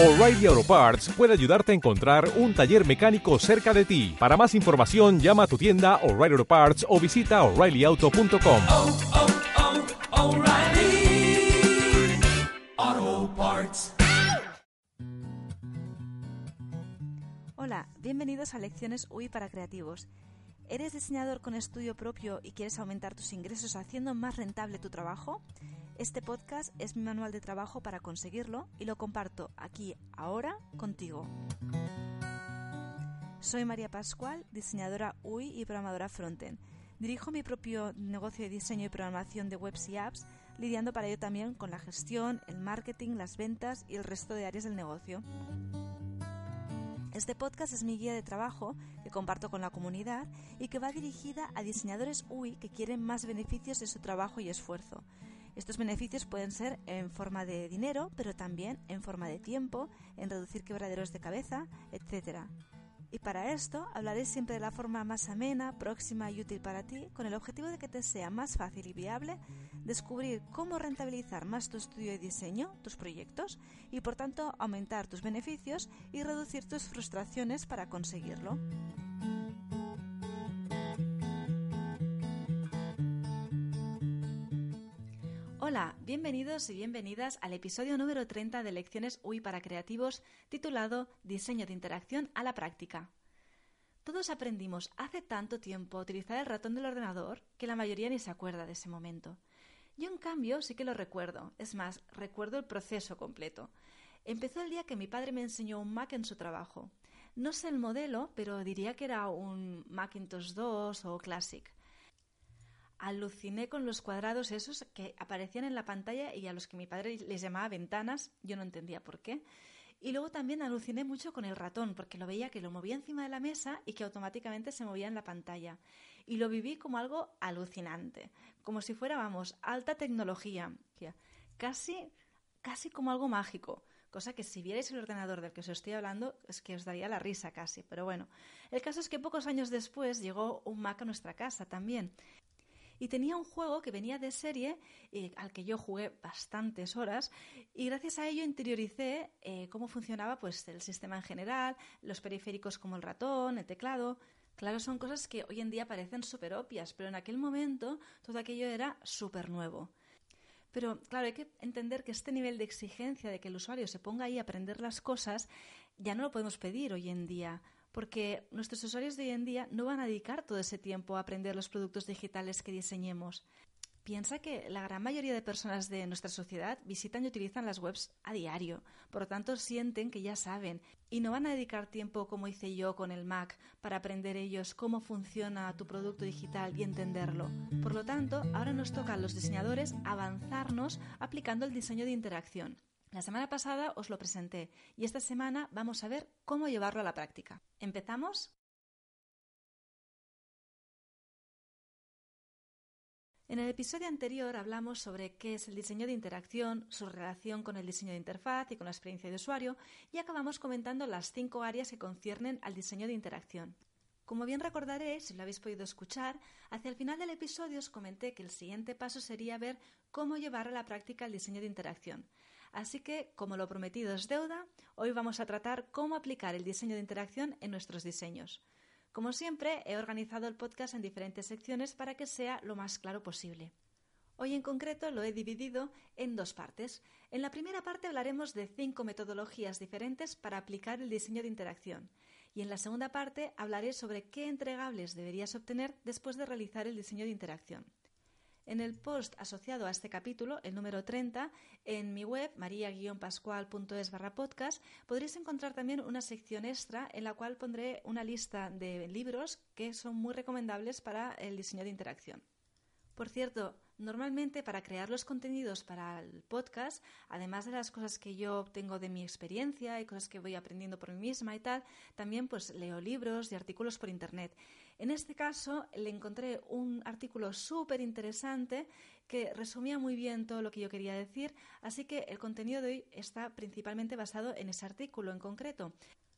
O'Reilly Auto Parts puede ayudarte a encontrar un taller mecánico cerca de ti. Para más información, llama a tu tienda O'Reilly Auto Parts o visita oreillyauto.com. oh, oh, Parts. Hola, bienvenidos a Lecciones UI para Creativos. ¿Eres diseñador con estudio propio y quieres aumentar tus ingresos haciendo más rentable tu trabajo? Este podcast es mi manual de trabajo para conseguirlo y lo comparto aquí, ahora, contigo. Soy María Pascual, diseñadora UI y programadora frontend. Dirijo mi propio negocio de diseño y programación de webs y apps, lidiando para ello también con la gestión, el marketing, las ventas y el resto de áreas del negocio. Este podcast es mi guía de trabajo que comparto con la comunidad y que va dirigida a diseñadores UI que quieren más beneficios de su trabajo y esfuerzo. Estos beneficios pueden ser en forma de dinero, pero también en forma de tiempo, en reducir quebraderos de cabeza, etc. Y para esto hablaré siempre de la forma más amena, próxima y útil para ti, con el objetivo de que te sea más fácil y viable descubrir cómo rentabilizar más tu estudio de diseño, tus proyectos, y por tanto aumentar tus beneficios y reducir tus frustraciones para conseguirlo. Hola, bienvenidos y bienvenidas al episodio número 30 de Lecciones UI para Creativos titulado Diseño de Interacción a la Práctica. Todos aprendimos hace tanto tiempo a utilizar el ratón del ordenador que la mayoría ni se acuerda de ese momento. Yo, en cambio, sí que lo recuerdo. Es más, recuerdo el proceso completo. Empezó el día que mi padre me enseñó un Mac en su trabajo. No sé el modelo, pero diría que era un Macintosh 2 o Classic. Aluciné con los cuadrados esos que aparecían en la pantalla y a los que mi padre les llamaba ventanas. Yo no entendía por qué. Y luego también aluciné mucho con el ratón, porque lo veía que lo movía encima de la mesa y que automáticamente se movía en la pantalla. Y lo viví como algo alucinante, como si fuera, vamos, alta tecnología, casi, casi como algo mágico. Cosa que si vierais el ordenador del que os estoy hablando, es que os daría la risa casi. Pero bueno, el caso es que pocos años después llegó un Mac a nuestra casa también y tenía un juego que venía de serie eh, al que yo jugué bastantes horas y gracias a ello interioricé eh, cómo funcionaba pues el sistema en general, los periféricos como el ratón, el teclado. Claro, son cosas que hoy en día parecen súper obvias, pero en aquel momento todo aquello era súper nuevo. Pero claro, hay que entender que este nivel de exigencia de que el usuario se ponga ahí a aprender las cosas ya no lo podemos pedir hoy en día porque nuestros usuarios de hoy en día no van a dedicar todo ese tiempo a aprender los productos digitales que diseñemos. Piensa que la gran mayoría de personas de nuestra sociedad visitan y utilizan las webs a diario, por lo tanto sienten que ya saben y no van a dedicar tiempo como hice yo con el Mac para aprender ellos cómo funciona tu producto digital y entenderlo. Por lo tanto, ahora nos toca a los diseñadores avanzarnos aplicando el diseño de interacción. La semana pasada os lo presenté y esta semana vamos a ver cómo llevarlo a la práctica. ¿Empezamos? En el episodio anterior hablamos sobre qué es el diseño de interacción, su relación con el diseño de interfaz y con la experiencia de usuario y acabamos comentando las cinco áreas que conciernen al diseño de interacción. Como bien recordaréis, si lo habéis podido escuchar, hacia el final del episodio os comenté que el siguiente paso sería ver cómo llevar a la práctica el diseño de interacción. Así que, como lo prometido es deuda, hoy vamos a tratar cómo aplicar el diseño de interacción en nuestros diseños. Como siempre, he organizado el podcast en diferentes secciones para que sea lo más claro posible. Hoy en concreto lo he dividido en dos partes. En la primera parte hablaremos de cinco metodologías diferentes para aplicar el diseño de interacción. Y en la segunda parte hablaré sobre qué entregables deberías obtener después de realizar el diseño de interacción. En el post asociado a este capítulo, el número 30, en mi web maria-pascual.es barra podcast, podréis encontrar también una sección extra en la cual pondré una lista de libros que son muy recomendables para el diseño de interacción. Por cierto, normalmente para crear los contenidos para el podcast, además de las cosas que yo obtengo de mi experiencia y cosas que voy aprendiendo por mí misma y tal, también pues leo libros y artículos por internet. En este caso le encontré un artículo súper interesante que resumía muy bien todo lo que yo quería decir, así que el contenido de hoy está principalmente basado en ese artículo en concreto.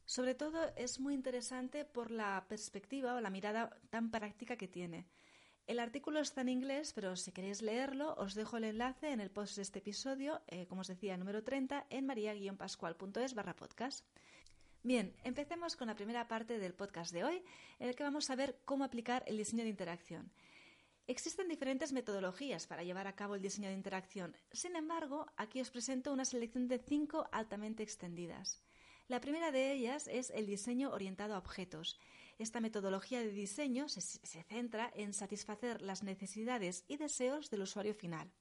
Sobre todo es muy interesante por la perspectiva o la mirada tan práctica que tiene. El artículo está en inglés, pero si queréis leerlo, os dejo el enlace en el post de este episodio, eh, como os decía, número 30, en maria-pascual.es barra podcast. Bien, empecemos con la primera parte del podcast de hoy, en el que vamos a ver cómo aplicar el diseño de interacción. Existen diferentes metodologías para llevar a cabo el diseño de interacción. Sin embargo, aquí os presento una selección de cinco altamente extendidas. La primera de ellas es el diseño orientado a objetos. Esta metodología de diseño se, se, centra en satisfacer las necesidades y deseos del usuario final.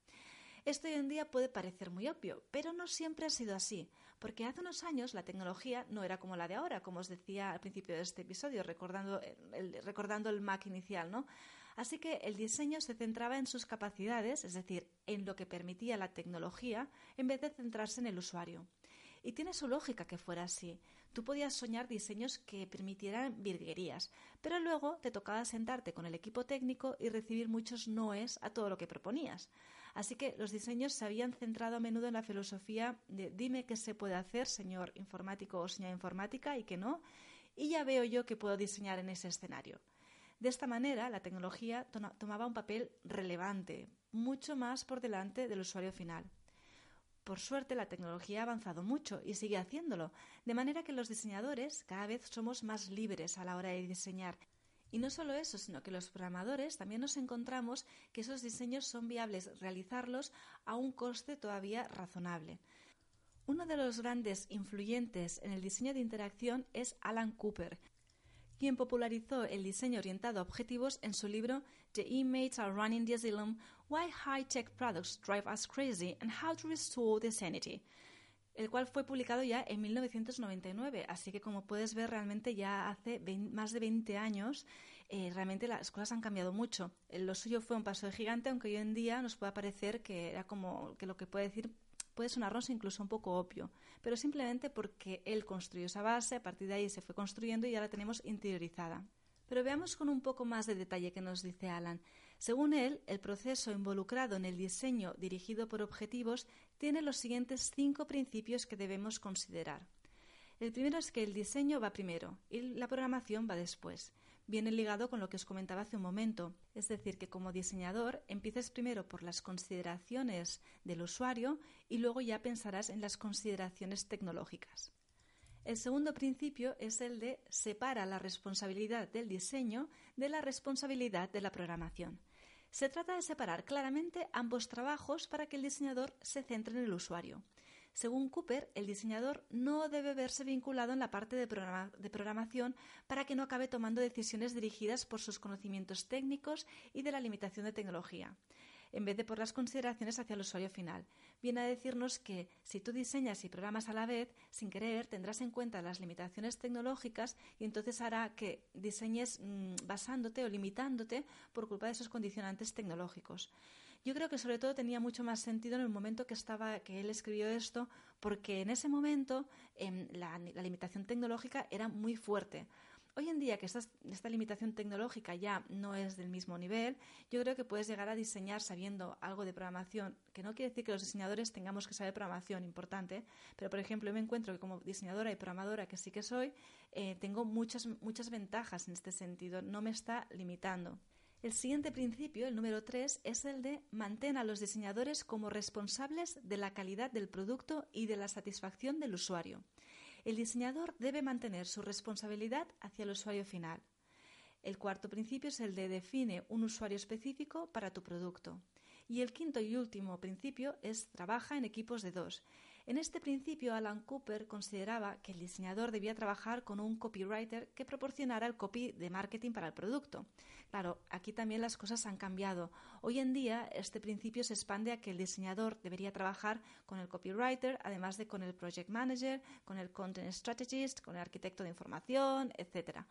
Esto hoy en día puede parecer muy obvio, pero no siempre ha sido así, porque hace unos años la tecnología no era como la de ahora, como os decía al principio de este episodio, recordando el, recordando el Mac inicial, ¿no? Así que el diseño se centraba en sus capacidades, es decir, en lo que permitía la tecnología, en vez de centrarse en el usuario. Y tiene su lógica que fuera así. Tú podías soñar diseños que permitieran virguerías, pero luego te tocaba sentarte con el equipo técnico y recibir muchos noes a todo lo que proponías. Así que los diseños se habían centrado a menudo en la filosofía de dime qué se puede hacer, señor informático o señora informática, y qué no, y ya veo yo que puedo diseñar en ese escenario. De esta manera, la tecnología tomaba un papel relevante, mucho más por delante del usuario final. Por suerte, la tecnología ha avanzado mucho y sigue haciéndolo, de manera que los diseñadores cada vez somos más libres a la hora de diseñar. Y no solo eso, sino que los programadores también nos encontramos que esos diseños son viables realizarlos a un coste todavía razonable. Uno de los grandes influyentes en el diseño de interacción es Alan Cooper, quien popularizó el diseño orientado a objetivos en su libro The Inmates Are Running the Asylum, Why High-Tech Products Drive Us Crazy and How to Restore the Sanity, el cual fue publicado ya en 1999. Así que, como puedes ver, realmente ya hace más de 20 años, eh, realmente las cosas han cambiado mucho. Lo suyo fue un paso de gigante, aunque hoy en día nos pueda parecer que era como que lo que puede decir puede sonarnos incluso un poco obvio, pero simplemente porque él construyó esa base, a partir de ahí se fue construyendo y ya la tenemos interiorizada. Pero veamos con un poco más de detalle que nos dice Alan. Según él, el proceso involucrado en el diseño dirigido por objetivos tiene los siguientes cinco principios que debemos considerar. El primero es que el diseño va primero y la programación va después viene ligado con lo que os comentaba hace un momento. Es decir, que como diseñador empieces primero por las consideraciones del usuario y luego ya pensarás en las consideraciones tecnológicas. El segundo principio es el de separa la responsabilidad del diseño de la responsabilidad de la programación. Se trata de separar claramente ambos trabajos para que el diseñador se centre en el usuario. Según Cooper, el diseñador no debe verse vinculado en la parte de, programación para que no acabe tomando decisiones dirigidas por sus conocimientos técnicos y de la limitación de tecnología en vez de por las consideraciones hacia el usuario final. Viene a decirnos que si tú diseñas y programas a la vez, sin querer, tendrás en cuenta las limitaciones tecnológicas y entonces hará que diseñes mm, basándote o limitándote por culpa de esos condicionantes tecnológicos. Yo creo que sobre todo tenía mucho más sentido en el momento que estaba que él escribió esto, porque en ese momento em, la, limitación tecnológica era muy fuerte. Hoy en día que esta, esta, limitación tecnológica ya no es del mismo nivel, yo creo que puedes llegar a diseñar sabiendo algo de programación, que no quiere decir que los diseñadores tengamos que saber programación, importante, pero por ejemplo yo me encuentro que como diseñadora y programadora que sí que soy, eh, tengo muchas, muchas ventajas en este sentido, no me está limitando. El siguiente principio, el número 3, es el de mantener a los diseñadores como responsables de la calidad del producto y de la satisfacción del usuario. El diseñador debe mantener su responsabilidad hacia el usuario final. El cuarto principio es el de define un usuario específico para tu producto. Y el quinto y último principio es trabaja en equipos de dos. En este principio, Alan Cooper consideraba que el diseñador debía trabajar con un copywriter que proporcionara el copy de marketing para el producto. Claro, aquí también las cosas han cambiado. Hoy en día, este principio se expande a que el diseñador debería trabajar con el copywriter, además de con el project manager, con el content strategist, con el arquitecto de información, etc.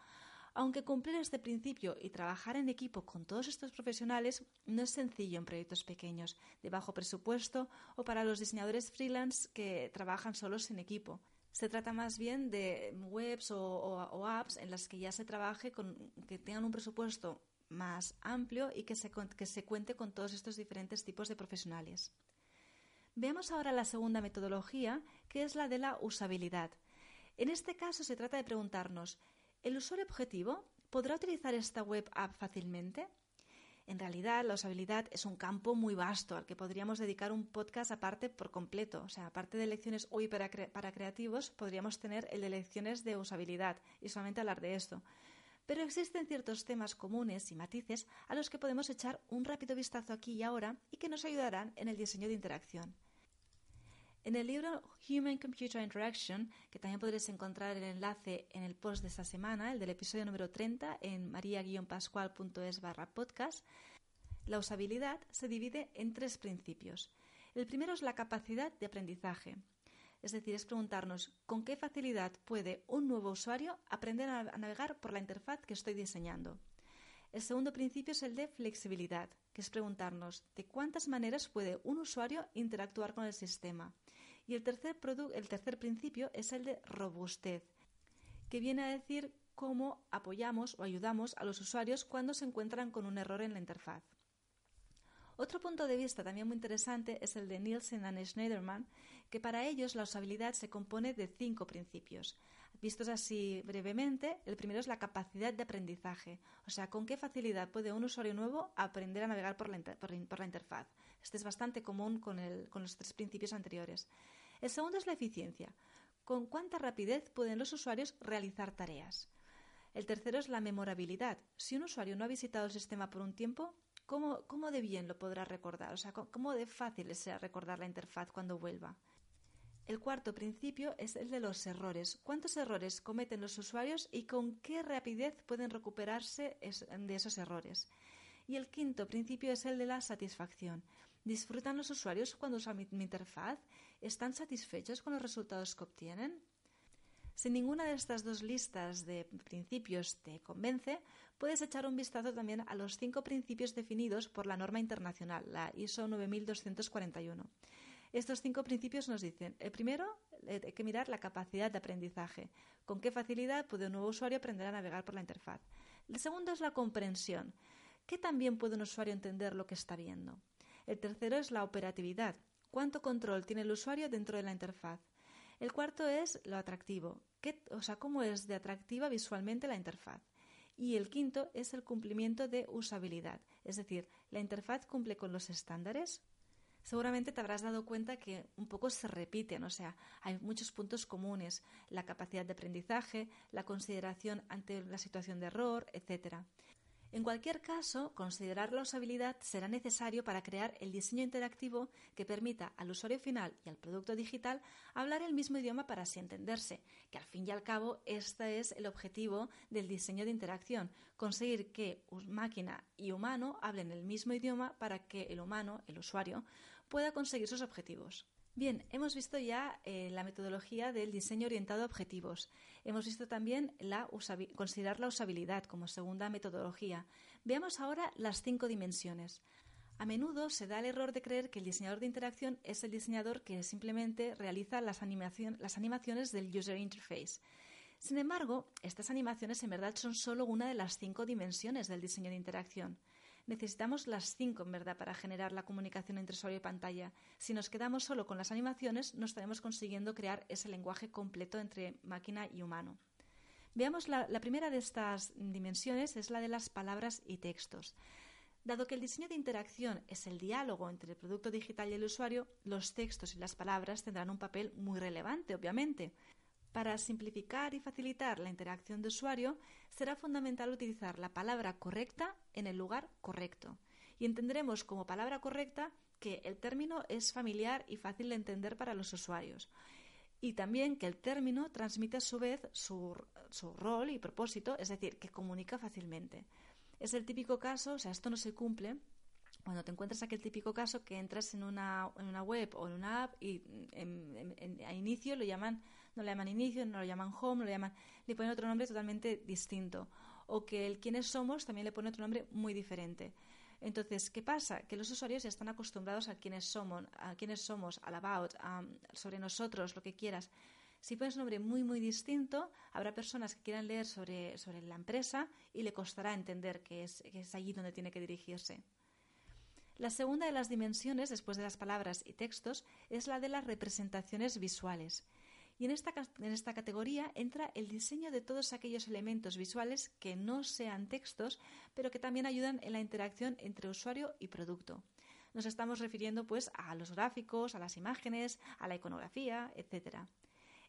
Aunque cumplir este principio y trabajar en equipo con todos estos profesionales no es sencillo en proyectos pequeños, de bajo presupuesto o para los diseñadores freelance que trabajan solos en equipo. Se trata más bien de webs o, apps en las que ya se trabaje con que tengan un presupuesto más amplio y que se, que se cuente con todos estos diferentes tipos de profesionales. Veamos ahora la segunda metodología, que es la de la usabilidad. En este caso se trata de preguntarnos ¿El usuario objetivo podrá utilizar esta web app fácilmente? En realidad, la usabilidad es un campo muy vasto al que podríamos dedicar un podcast aparte por completo. O sea, aparte de lecciones UI para, para creativos, podríamos tener el de lecciones de usabilidad y solamente hablar de esto. Pero existen ciertos temas comunes y matices a los que podemos echar un rápido vistazo aquí y ahora y que nos ayudarán en el diseño de interacción. En el libro Human Computer Interaction, que también podréis encontrar el enlace en el post de esta semana, el del episodio número 30, en maria-pascual.es barra podcast, la usabilidad se divide en tres principios. El primero es la capacidad de aprendizaje, es decir, es preguntarnos con qué facilidad puede un nuevo usuario aprender a navegar por la interfaz que estoy diseñando. El segundo principio es el de flexibilidad, que es preguntarnos de cuántas maneras puede un usuario interactuar con el sistema. Y el tercer, principio es el de robustez, que viene a decir cómo apoyamos o ayudamos a los usuarios cuando se encuentran con un error en la interfaz. Otro punto de vista también muy interesante es el de Nielsen y Schneiderman, que para ellos la usabilidad se compone de cinco principios. Vistos así brevemente, el primero es la capacidad de aprendizaje, o sea, con qué facilidad puede un usuario nuevo aprender a navegar por la, interfaz. Este es bastante común con, los tres principios anteriores. El segundo es la eficiencia. ¿Con cuánta rapidez pueden los usuarios realizar tareas? El tercero es la memorabilidad. Si un usuario no ha visitado el sistema por un tiempo, ¿cómo, de bien lo podrá recordar? O sea, ¿cómo de fácil sea recordar la interfaz cuando vuelva? El cuarto principio es el de los errores. ¿Cuántos errores cometen los usuarios y con qué rapidez pueden recuperarse de esos errores? Y el quinto principio es el de la satisfacción. ¿Disfrutan los usuarios cuando usan mi, interfaz? ¿Están satisfechos con los resultados que obtienen? Si ninguna de estas dos listas de principios te convence, puedes echar un vistazo también a los cinco principios definidos por la norma internacional, la ISO 9241. Estos cinco principios nos dicen, el primero, eh, hay que mirar la capacidad de aprendizaje. ¿Con qué facilidad puede un nuevo usuario aprender a navegar por la interfaz? El segundo es la comprensión. ¿Qué también puede un usuario entender lo que está viendo? El tercero es la operatividad. ¿Cuánto control tiene el usuario dentro de la interfaz? El cuarto es lo atractivo. ¿Qué, o sea, cómo es de atractiva visualmente la interfaz. Y el quinto es el cumplimiento de usabilidad, es decir, la interfaz cumple con los estándares. Seguramente te habrás dado cuenta que un poco se repiten, o sea, hay muchos puntos comunes, la capacidad de aprendizaje, la consideración ante la situación de error, etcétera. En cualquier caso, considerar la usabilidad será necesario para crear el diseño interactivo que permita al usuario final y al producto digital hablar el mismo idioma para así entenderse, que al fin y al cabo este es el objetivo del diseño de interacción, conseguir que máquina y humano hablen el mismo idioma para que el humano, el usuario, pueda conseguir sus objetivos. Bien, hemos visto ya eh, la metodología del diseño orientado a objetivos. Hemos visto también la considerar la usabilidad como segunda metodología. Veamos ahora las cinco dimensiones. A menudo se da el error de creer que el diseñador de interacción es el diseñador que simplemente realiza las, las animaciones del user interface. Sin embargo, estas animaciones en verdad son solo una de las cinco dimensiones del diseño de interacción necesitamos las cinco en verdad para generar la comunicación entre usuario y pantalla. Si nos quedamos solo con las animaciones, no estaremos consiguiendo crear ese lenguaje completo entre máquina y humano. Veamos la, la primera de estas dimensiones, es la de las palabras y textos. Dado que el diseño de interacción es el diálogo entre el producto digital y el usuario, los textos y las palabras tendrán un papel muy relevante, obviamente. Para simplificar y facilitar la interacción de usuario, será fundamental utilizar la palabra correcta en el lugar correcto. Y entenderemos como palabra correcta que el término es familiar y fácil de entender para los usuarios. Y también que el término transmite a su vez su, rol y propósito, es decir, que comunica fácilmente. Es el típico caso, o sea, esto no se cumple cuando te encuentras aquel típico caso que entras en una, en una web o en una app y a inicio lo llaman no lo llaman inicio, no lo llaman home, lo llaman, le ponen otro nombre totalmente distinto. O que el quiénes somos también le pone otro nombre muy diferente. Entonces, ¿qué pasa? Que los usuarios ya están acostumbrados a quiénes somos, a quiénes somos, al about, sobre nosotros, lo que quieras. Si pones un nombre muy, muy distinto, habrá personas que quieran leer sobre, sobre la empresa y le costará entender que es, que es allí donde tiene que dirigirse. La segunda de las dimensiones, después de las palabras y textos, es la de las representaciones visuales. Y en esta, en esta categoría entra el diseño de todos aquellos elementos visuales que no sean textos, pero que también ayudan en la interacción entre usuario y producto. Nos estamos refiriendo pues a los gráficos, a las imágenes, a la iconografía, etc.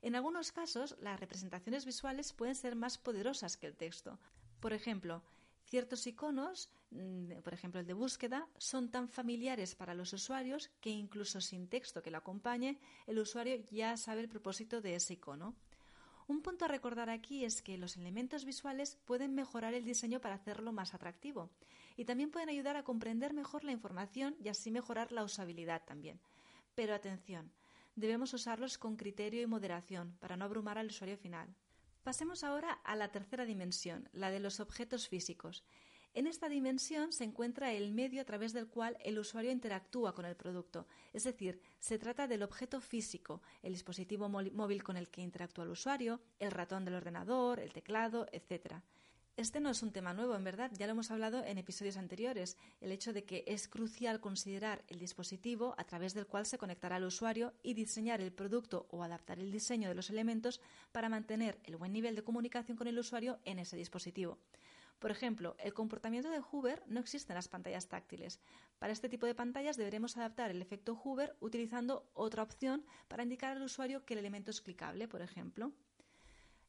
En algunos casos, las representaciones visuales pueden ser más poderosas que el texto. Por ejemplo, ciertos iconos, mm, por ejemplo el de búsqueda, son tan familiares para los usuarios que incluso sin texto que lo acompañe, el usuario ya sabe el propósito de ese icono. Un punto a recordar aquí es que los elementos visuales pueden mejorar el diseño para hacerlo más atractivo y también pueden ayudar a comprender mejor la información y así mejorar la usabilidad también. Pero atención, debemos usarlos con criterio y moderación para no abrumar al usuario final. Pasemos ahora a la tercera dimensión, la de los objetos físicos. En esta dimensión se encuentra el medio a través del cual el usuario interactúa con el producto, es decir, se trata del objeto físico, el dispositivo móvil con el que interactúa el usuario, el ratón del ordenador, el teclado, etc. Este no es un tema nuevo, en verdad, ya lo hemos hablado en episodios anteriores, el hecho de que es crucial considerar el dispositivo a través del cual se conectará el usuario y diseñar el producto o adaptar el diseño de los elementos para mantener el buen nivel de comunicación con el usuario en ese dispositivo. Por ejemplo, el comportamiento de Hoover no existe en las pantallas táctiles. Para este tipo de pantallas deberemos adaptar el efecto Hoover utilizando otra opción para indicar al usuario que el elemento es clicable, por ejemplo.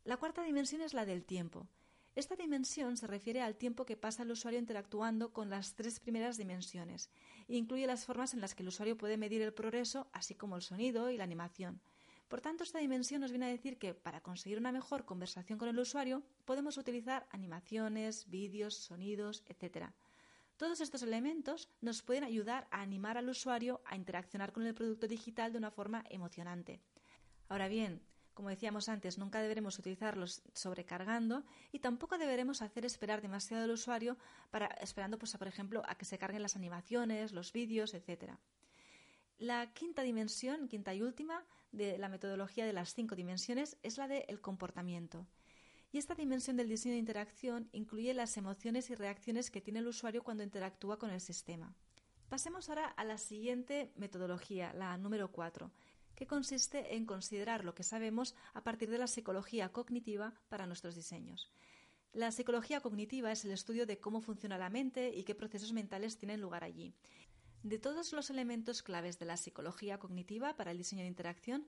La cuarta dimensión es la del tiempo. Esta dimensión se refiere al tiempo que pasa el usuario interactuando con las tres primeras dimensiones e incluye las formas en las que el usuario puede medir el progreso, así como el sonido y la animación. Por tanto, esta dimensión nos viene a decir que para conseguir una mejor conversación con el usuario podemos utilizar animaciones, vídeos, sonidos, etc. Todos estos elementos nos pueden ayudar a animar al usuario a interaccionar con el producto digital de una forma emocionante. Ahora bien, como decíamos antes, nunca deberemos utilizarlos sobrecargando y tampoco deberemos hacer esperar demasiado al usuario esperando, pues, por ejemplo, a que se carguen las animaciones, los vídeos, etc. La quinta dimensión, quinta y última, de la metodología de las cinco dimensiones es la del comportamiento. Y esta dimensión del diseño de interacción incluye las emociones y reacciones que tiene el usuario cuando interactúa con el sistema. Pasemos ahora a la siguiente metodología, la número cuatro, que consiste en considerar lo que sabemos a partir de la psicología cognitiva para nuestros diseños. La psicología cognitiva es el estudio de cómo funciona la mente y qué procesos mentales tienen lugar allí. De todos los elementos claves de la psicología cognitiva para el diseño de interacción,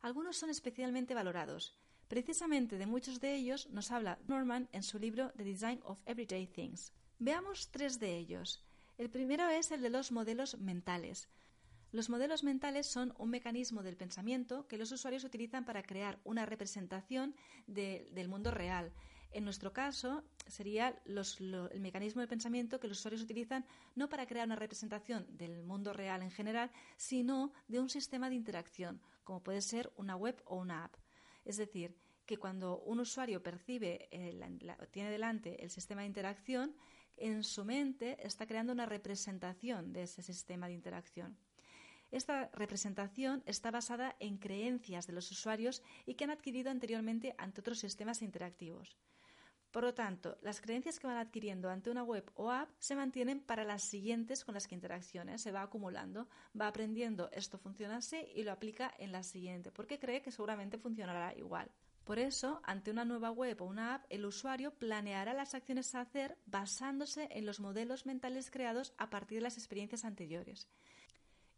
algunos son especialmente valorados. Precisamente de muchos de ellos nos habla Norman en su libro The Design of Everyday Things. Veamos tres de ellos. El primero es el de los modelos mentales. Los modelos mentales son un mecanismo del pensamiento que los usuarios utilizan para crear una representación del mundo real. En nuestro caso, sería el mecanismo del pensamiento que los usuarios utilizan no para crear una representación del mundo real en general, sino de un sistema de interacción, como puede ser una web o una app. Es decir, que cuando un usuario percibe, eh, tiene delante el sistema de interacción, en su mente está creando una representación de ese sistema de interacción. Esta representación está basada en creencias de los usuarios y que han adquirido anteriormente ante otros sistemas interactivos. Por lo tanto, las creencias que van adquiriendo ante una web o app se mantienen para las siguientes con las que interaccione, se va acumulando, va aprendiendo esto funciona así y lo aplica en la siguiente, porque cree que seguramente funcionará igual. Por eso, ante una nueva web o una app, el usuario planeará las acciones a hacer basándose en los modelos mentales creados a partir de las experiencias anteriores.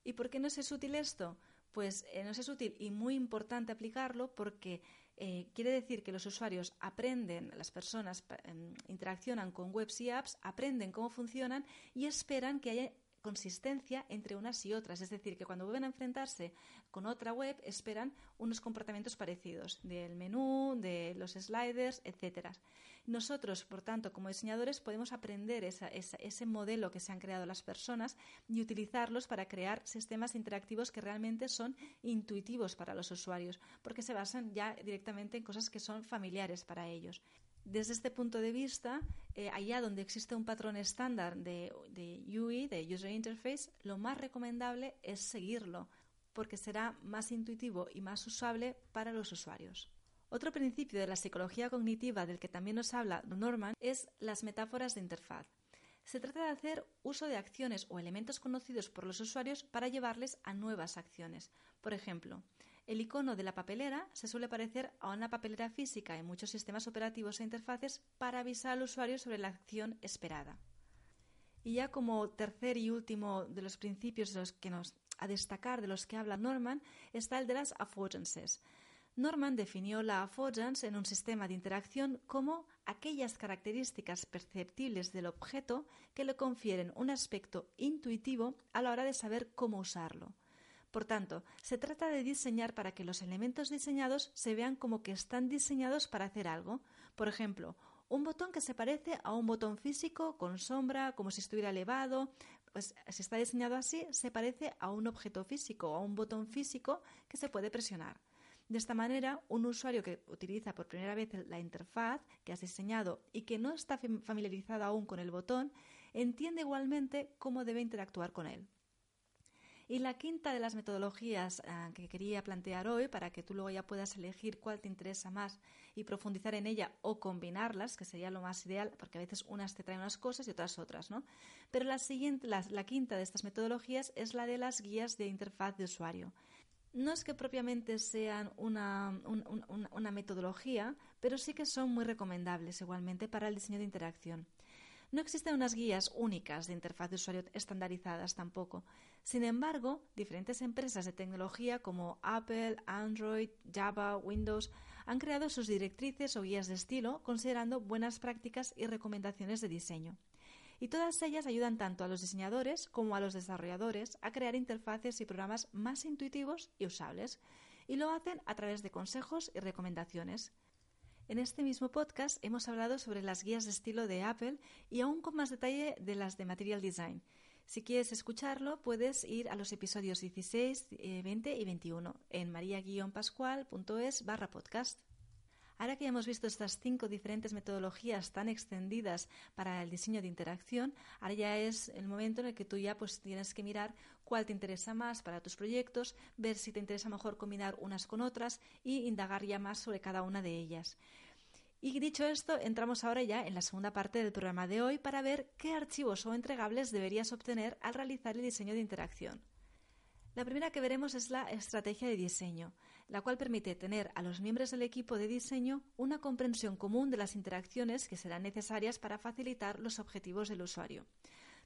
¿Y por qué no es útil esto? Pues eh, no es útil y muy importante aplicarlo porque eh, quiere decir que los usuarios aprenden, las personas em, interaccionan con webs y apps, aprenden cómo funcionan y esperan que haya consistencia entre unas y otras. Es decir, que cuando vuelven a enfrentarse con otra web esperan unos comportamientos parecidos del menú, de los sliders, etcétera. Nosotros, por tanto, como diseñadores, podemos aprender ese modelo que se han creado las personas y utilizarlos para crear sistemas interactivos que realmente son intuitivos para los usuarios, porque se basan ya directamente en cosas que son familiares para ellos. Desde este punto de vista, eh, allá donde existe un patrón estándar de, de UI, de User Interface, lo más recomendable es seguirlo, porque será más intuitivo y más usable para los usuarios. Otro principio de la psicología cognitiva del que también nos habla Norman es las metáforas de interfaz. Se trata de hacer uso de acciones o elementos conocidos por los usuarios para llevarles a nuevas acciones. Por ejemplo, El icono de la papelera se suele parecer a una papelera física en muchos sistemas operativos e interfaces para avisar al usuario sobre la acción esperada. Y ya como tercer y último de los principios de los que nos a destacar de los que habla Norman está el de las affordances. Norman definió la affordance en un sistema de interacción como aquellas características perceptibles del objeto que le confieren un aspecto intuitivo a la hora de saber cómo usarlo. Por tanto, se trata de diseñar para que los elementos diseñados se vean como que están diseñados para hacer algo. Por ejemplo, un botón que se parece a un botón físico con sombra, como si estuviera elevado, pues si está diseñado así, se parece a un objeto físico o a un botón físico que se puede presionar. De esta manera, un usuario que utiliza por primera vez la interfaz que has diseñado y que no está familiarizado aún con el botón, entiende igualmente cómo debe interactuar con él. Y la quinta de las metodologías ah, que quería plantear hoy, para que tú luego ya puedas elegir cuál te interesa más y profundizar en ella o combinarlas, que sería lo más ideal, porque a veces unas te traen unas cosas y otras otras, ¿no? Pero la, siguiente, la, quinta de estas metodologías es la de las guías de interfaz de usuario. No es que propiamente sean una, una metodología, pero sí que son muy recomendables igualmente para el diseño de interacción. No existen unas guías únicas de interfaz de usuario estandarizadas tampoco. Sin embargo, diferentes empresas de tecnología como Apple, Android, Java, Windows han creado sus directrices o guías de estilo considerando buenas prácticas y recomendaciones de diseño. Y todas ellas ayudan tanto a los diseñadores como a los desarrolladores a crear interfaces y programas más intuitivos y usables, y lo hacen a través de consejos y recomendaciones. En este mismo podcast hemos hablado sobre las guías de estilo de Apple y aún con más detalle de las de Material Design. Si quieres escucharlo, puedes ir a los episodios 16, 20 eh, y 21 en maria-pascual.es barra podcast. Ahora que hemos visto estas cinco diferentes metodologías tan extendidas para el diseño de interacción, ahora ya es el momento en el que tú ya pues tienes que mirar cuál te interesa más para tus proyectos, ver si te interesa mejor combinar unas con otras y indagar ya más sobre cada una de ellas. Y dicho esto, entramos ahora ya en la segunda parte del programa de hoy para ver qué archivos o entregables deberías obtener al realizar el diseño de interacción. La primera que veremos es la estrategia de diseño, la cual permite tener a los miembros del equipo de diseño una comprensión común de las interacciones que serán necesarias para facilitar los objetivos del usuario.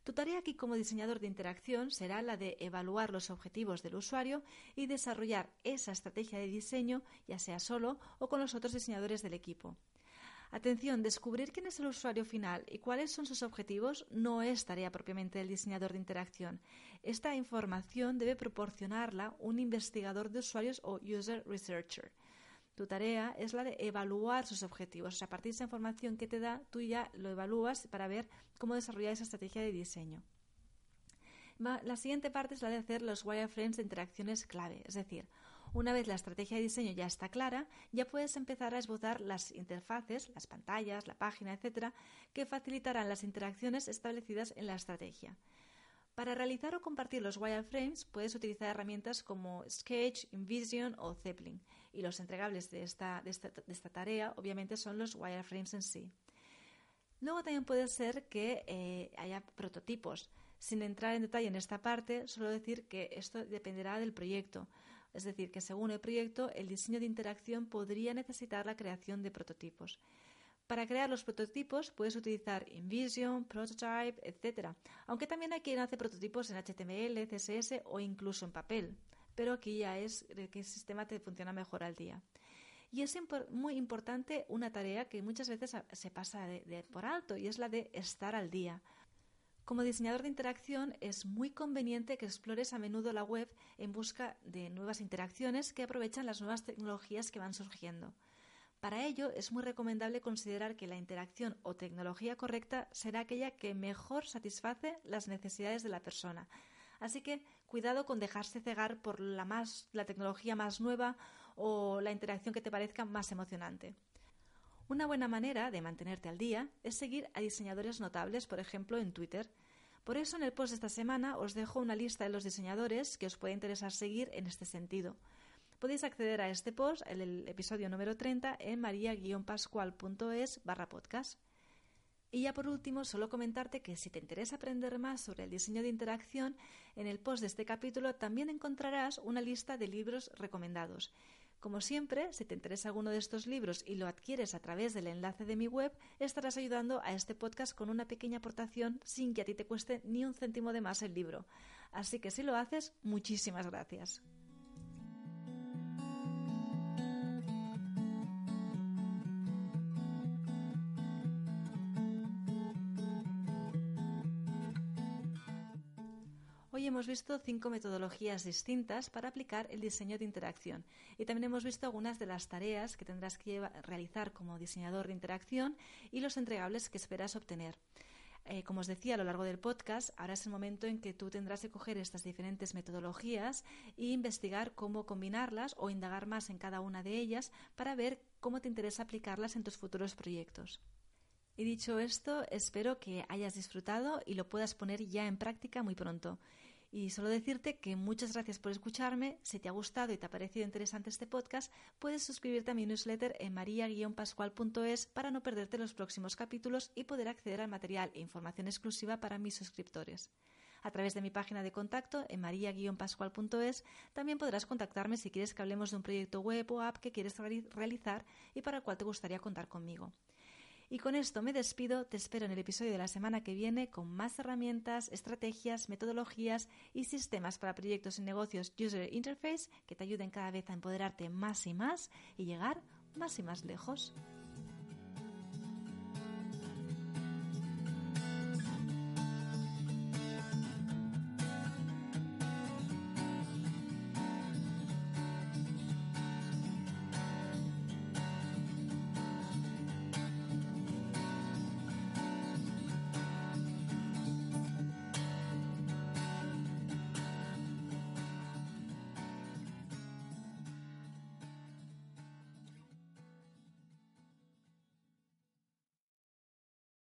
Tu tarea aquí como diseñador de interacción será la de evaluar los objetivos del usuario y desarrollar esa estrategia de diseño, ya sea solo o con los otros diseñadores del equipo. Atención, descubrir quién es el usuario final y cuáles son sus objetivos no es tarea propiamente del diseñador de interacción. Esta información debe proporcionarla un investigador de usuarios o user researcher. Tu tarea es la de evaluar sus objetivos. a partir de esa información que te da, tú ya lo evalúas para ver cómo desarrollar esa estrategia de diseño. La siguiente parte es la de hacer los wireframes de interacciones clave, es decir, una vez la estrategia de diseño ya está clara, ya puedes empezar a esbozar las interfaces, las pantallas, la página, etcétera, que facilitarán las interacciones establecidas en la estrategia. Para realizar o compartir los wireframes puedes utilizar herramientas como Sketch, InVision o Zeppelin y los entregables de esta, tarea obviamente son los wireframes en sí. Luego también puede ser que eh, haya prototipos. Sin entrar en detalle en esta parte, solo decir que esto dependerá del proyecto. Es decir, que según el proyecto, el diseño de interacción podría necesitar la creación de prototipos. Para crear los prototipos puedes utilizar InVision, Prototype, etc. Aunque también hay quien hace prototipos en HTML, CSS o incluso en papel. Pero aquí ya es que el sistema te funciona mejor al día. Y es muy importante una tarea que muchas veces se pasa por alto y es la de estar al día. Como diseñador de interacción es muy conveniente que explores a menudo la web en busca de nuevas interacciones que aprovechan las nuevas tecnologías que van surgiendo. Para ello, es muy recomendable considerar que la interacción o tecnología correcta será aquella que mejor satisface las necesidades de la persona. Así que cuidado con dejarse cegar por la, más, la tecnología más nueva o la interacción que te parezca más emocionante. Una buena manera de mantenerte al día es seguir a diseñadores notables, por ejemplo, en Twitter. Por eso en el post de esta semana os dejo una lista de los diseñadores que os puede interesar seguir en este sentido. Podéis acceder a este post, el, episodio número 30, en maria-pascual.es barra podcast. Y ya por último, solo comentarte que si te interesa aprender más sobre el diseño de interacción, en el post de este capítulo también encontrarás una lista de libros recomendados. Como siempre, si te interesa alguno de estos libros y lo adquieres a través del enlace de mi web, estarás ayudando a este podcast con una pequeña aportación sin que a ti te cueste ni un céntimo de más el libro. Así que si lo haces, muchísimas gracias. Hoy hemos visto cinco metodologías distintas para aplicar el diseño de interacción y también hemos visto algunas de las tareas que tendrás que realizar como diseñador de interacción y los entregables que esperas obtener. Eh, como os decía a lo largo del podcast, ahora es el momento en que tú tendrás que coger estas diferentes metodologías e investigar cómo combinarlas o indagar más en cada una de ellas para ver cómo te interesa aplicarlas en tus futuros proyectos. Y dicho esto, espero que hayas disfrutado y lo puedas poner ya en práctica muy pronto. Y solo decirte que muchas gracias por escucharme. Si te ha gustado y te ha parecido interesante este podcast, puedes suscribirte a mi newsletter en maria-pascual.es para no perderte los próximos capítulos y poder acceder al material e información exclusiva para mis suscriptores. A través de mi página de contacto en maria-pascual.es también podrás contactarme si quieres que hablemos de un proyecto web o app que quieres realizar y para el cual te gustaría contar conmigo. Y con esto me despido, te espero en el episodio de la semana que viene con más herramientas, estrategias, metodologías y sistemas para proyectos y negocios User Interface que te ayuden cada vez a empoderarte más y más y llegar más y más lejos.